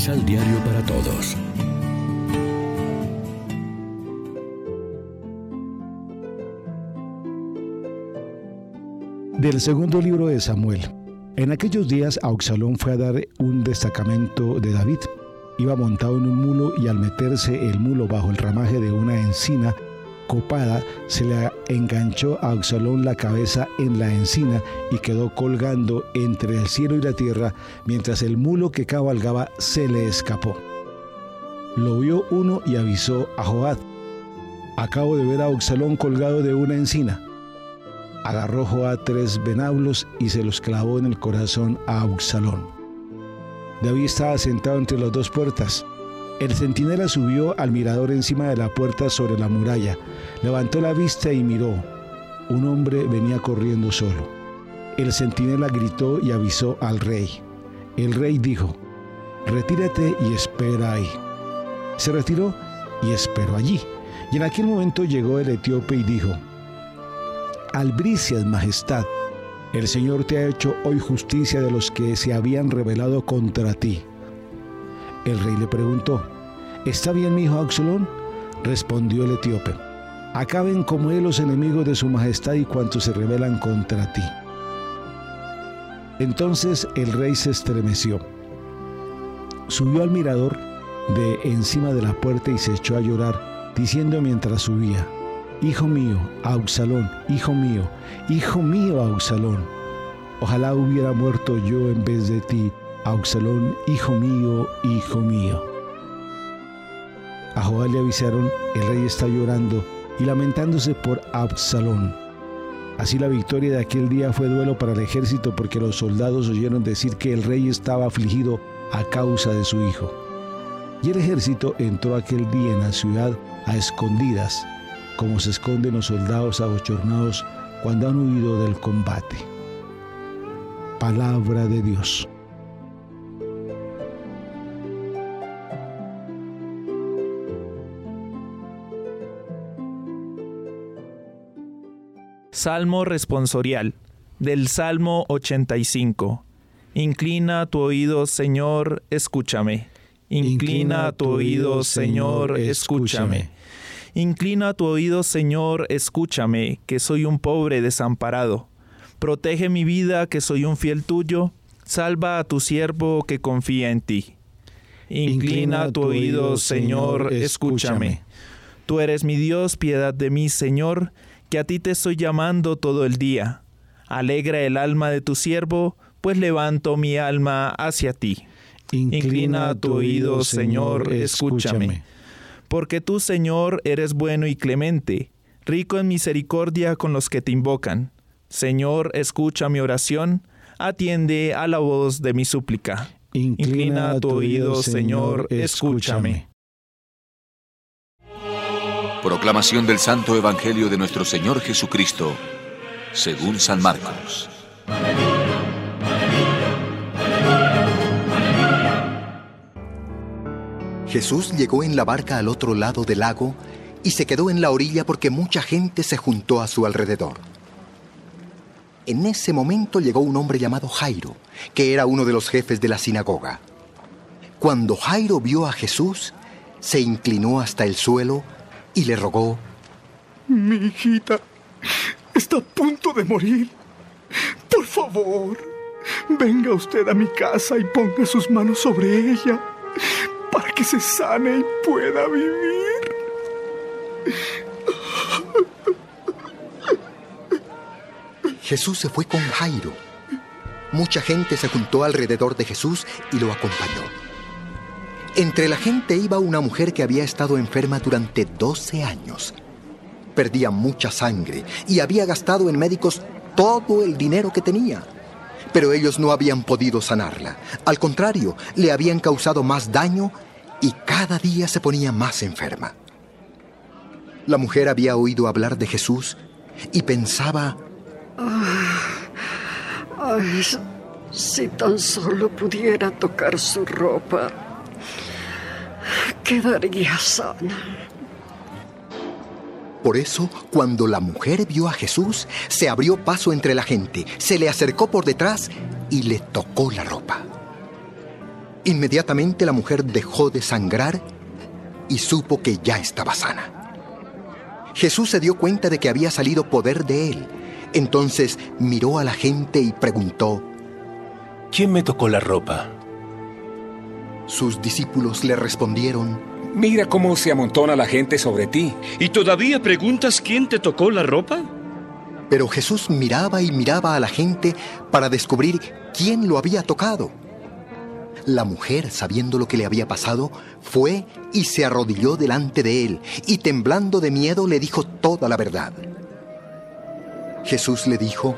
Misal Diario para Todos. Del segundo libro de Samuel. En aquellos días Auxalón fue a dar un destacamento de David. Iba montado en un mulo y al meterse el mulo bajo el ramaje de una encina copada, se le enganchó a Absalón la cabeza en la encina y quedó colgando entre el cielo y la tierra, mientras el mulo que cabalgaba se le escapó. Lo vio uno y avisó a Joab. Acabo de ver a Absalón colgado de una encina. Agarró Joab tres venablos y se los clavó en el corazón a Absalón. David estaba sentado entre las dos puertas. El centinela subió al mirador encima de la puerta sobre la muralla, levantó la vista y miró. Un hombre venía corriendo solo. El centinela gritó y avisó al rey. El rey dijo, retírate y espera ahí. Se retiró y esperó allí. Y en aquel momento llegó el etíope y dijo, Albricias, majestad, el Señor te ha hecho hoy justicia de los que se habían rebelado contra ti. El rey le preguntó, ¿Está bien mi hijo Absalón? Respondió el etíope, acaben como él los enemigos de su majestad y cuantos se rebelan contra ti. Entonces el rey se estremeció, subió al mirador de encima de la puerta y se echó a llorar, diciendo mientras subía, Hijo mío, Absalón, hijo mío, hijo mío, Absalón, ojalá hubiera muerto yo en vez de ti, Absalón, hijo mío, hijo mío. A Joab le avisaron, el rey está llorando y lamentándose por Absalón. Así la victoria de aquel día fue duelo para el ejército porque los soldados oyeron decir que el rey estaba afligido a causa de su hijo. Y el ejército entró aquel día en la ciudad a escondidas, como se esconden los soldados abochornados cuando han huido del combate. Palabra de Dios. Salmo responsorial del Salmo 85. Inclina tu oído, Señor, escúchame. Inclina tu oído, Señor, escúchame. Inclina tu oído, Señor, escúchame, que soy un pobre desamparado. Protege mi vida, que soy un fiel tuyo. Salva a tu siervo que confía en ti. Inclina tu oído, Señor, escúchame. Tú eres mi Dios, piedad de mí, Señor que a ti te estoy llamando todo el día. Alegra el alma de tu siervo, pues levanto mi alma hacia ti. Inclina tu oído, Señor, escúchame. Porque tú, Señor, eres bueno y clemente, rico en misericordia con los que te invocan. Señor, escucha mi oración, atiende a la voz de mi súplica. Inclina tu oído, Señor, escúchame. Proclamación del Santo Evangelio de nuestro Señor Jesucristo, según San Marcos. Jesús llegó en la barca al otro lado del lago y se quedó en la orilla porque mucha gente se juntó a su alrededor. En ese momento llegó un hombre llamado Jairo, que era uno de los jefes de la sinagoga. Cuando Jairo vio a Jesús, se inclinó hasta el suelo y le rogó, Mi hijita está a punto de morir. Por favor, venga usted a mi casa y ponga sus manos sobre ella para que se sane y pueda vivir. Jesús se fue con Jairo. Mucha gente se juntó alrededor de Jesús y lo acompañó. Entre la gente iba una mujer que había estado enferma durante 12 años. Perdía mucha sangre y había gastado en médicos todo el dinero que tenía. Pero ellos no habían podido sanarla. Al contrario, le habían causado más daño y cada día se ponía más enferma. La mujer había oído hablar de Jesús y pensaba... ay, si tan solo pudiera tocar su ropa quedaría sana. Por eso, cuando la mujer vio a Jesús, se abrió paso entre la gente, se le acercó por detrás y le tocó la ropa. Inmediatamente la mujer dejó de sangrar y supo que ya estaba sana. Jesús se dio cuenta de que había salido poder de él. Entonces miró a la gente y preguntó, ¿quién me tocó la ropa? Sus discípulos le respondieron, Mira cómo se amontona la gente sobre ti. ¿Y todavía preguntas quién te tocó la ropa? Pero Jesús miraba y miraba a la gente para descubrir quién lo había tocado. La mujer, sabiendo lo que le había pasado, fue y se arrodilló delante de él y temblando de miedo le dijo toda la verdad. Jesús le dijo,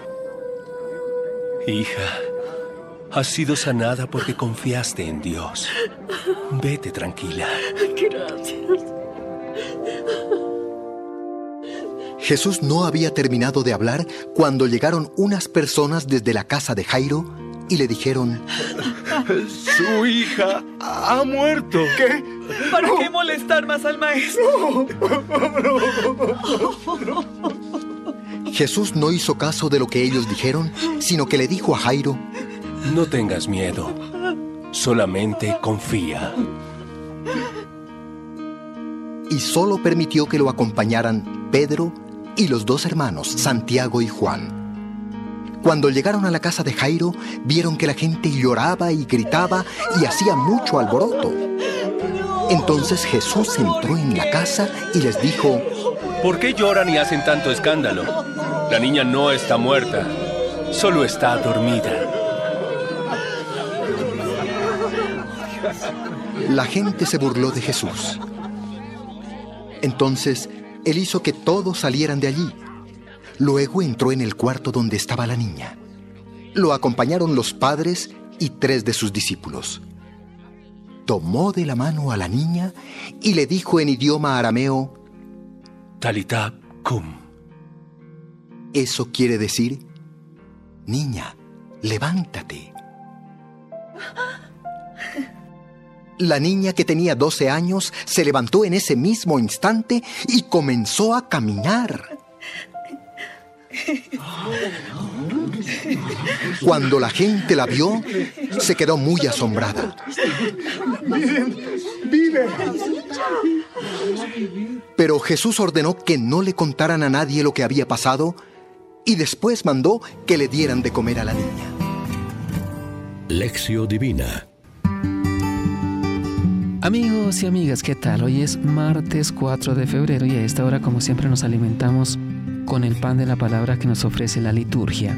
Hija, has sido sanada porque confiaste en Dios. Vete tranquila. Gracias. Jesús no había terminado de hablar cuando llegaron unas personas desde la casa de Jairo y le dijeron, Su hija ha muerto. ¿Qué? ¿Para qué molestar más al maestro? Jesús no hizo caso de lo que ellos dijeron, sino que le dijo a Jairo, No tengas miedo, solamente confía. y solo permitió que lo acompañaran Pedro y los dos hermanos, Santiago y Juan. Cuando llegaron a la casa de Jairo, vieron que la gente lloraba y gritaba y hacía mucho alboroto. Entonces Jesús entró en la casa y les dijo, ¿Por qué lloran y hacen tanto escándalo? La niña no está muerta, solo está dormida. La gente se burló de Jesús. Entonces él hizo que todos salieran de allí. Luego entró en el cuarto donde estaba la niña. Lo acompañaron los padres y tres de sus discípulos. Tomó de la mano a la niña y le dijo en idioma arameo, Talita cum. eso quiere decir, niña, levántate. La niña que tenía 12 años se levantó en ese mismo instante y comenzó a caminar. Cuando la gente la vio, se quedó muy asombrada. Vive. Pero Jesús ordenó que no le contaran a nadie lo que había pasado y después mandó que le dieran de comer a la niña. Lección Divina Amigos y amigas, ¿qué tal? Hoy es martes 4 de febrero y a esta hora como siempre nos alimentamos con el pan de la palabra que nos ofrece la liturgia.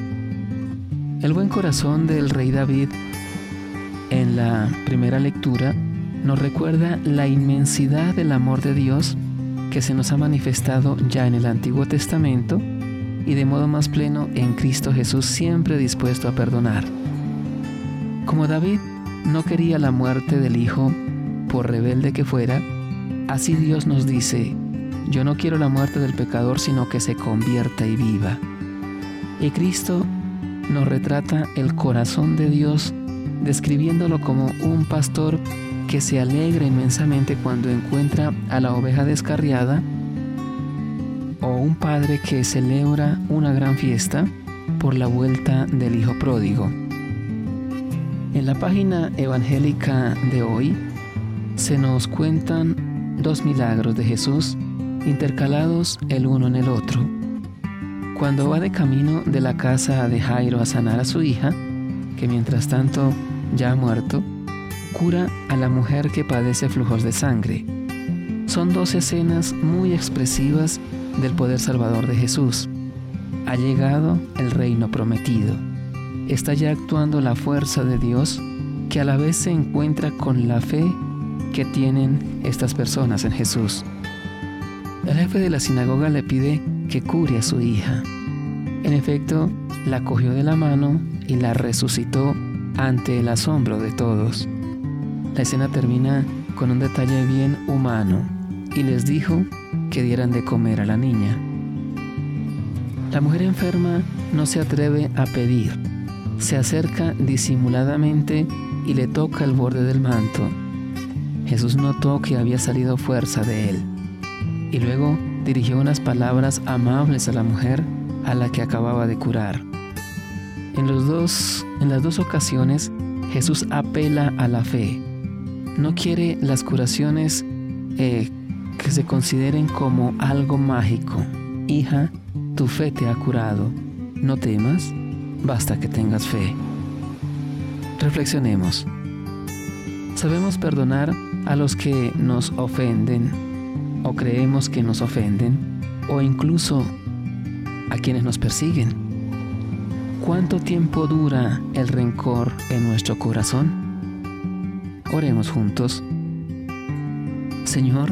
El buen corazón del rey David en la primera lectura nos recuerda la inmensidad del amor de Dios que se nos ha manifestado ya en el Antiguo Testamento y de modo más pleno en Cristo Jesús siempre dispuesto a perdonar. Como David no quería la muerte del Hijo por rebelde que fuera, así Dios nos dice, yo no quiero la muerte del pecador, sino que se convierta y viva. Y Cristo nos retrata el corazón de Dios, describiéndolo como un pastor que se alegra inmensamente cuando encuentra a la oveja descarriada, o un padre que celebra una gran fiesta por la vuelta del hijo pródigo. En la página evangélica de hoy se nos cuentan dos milagros de Jesús intercalados el uno en el otro. Cuando va de camino de la casa de Jairo a sanar a su hija, que mientras tanto ya ha muerto, cura a la mujer que padece flujos de sangre. Son dos escenas muy expresivas del poder salvador de Jesús. Ha llegado el reino prometido. Está ya actuando la fuerza de Dios que a la vez se encuentra con la fe que tienen estas personas en Jesús. El jefe de la sinagoga le pide que cure a su hija. En efecto, la cogió de la mano y la resucitó ante el asombro de todos. La escena termina con un detalle bien humano y les dijo que dieran de comer a la niña. La mujer enferma no se atreve a pedir, se acerca disimuladamente y le toca el borde del manto. Jesús notó que había salido fuerza de él y luego dirigió unas palabras amables a la mujer a la que acababa de curar. En, los dos, en las dos ocasiones, Jesús apela a la fe. No quiere las curaciones eh, que se consideren como algo mágico. Hija, tu fe te ha curado. No temas, basta que tengas fe. Reflexionemos. ¿Sabemos perdonar a los que nos ofenden o creemos que nos ofenden o incluso a quienes nos persiguen? ¿Cuánto tiempo dura el rencor en nuestro corazón? Oremos juntos. Señor,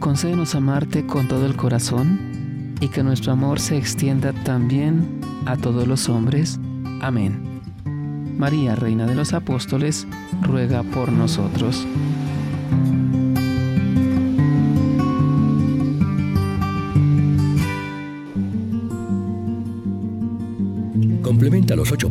concédenos amarte con todo el corazón y que nuestro amor se extienda también a todos los hombres. Amén. María, Reina de los Apóstoles, ruega por nosotros.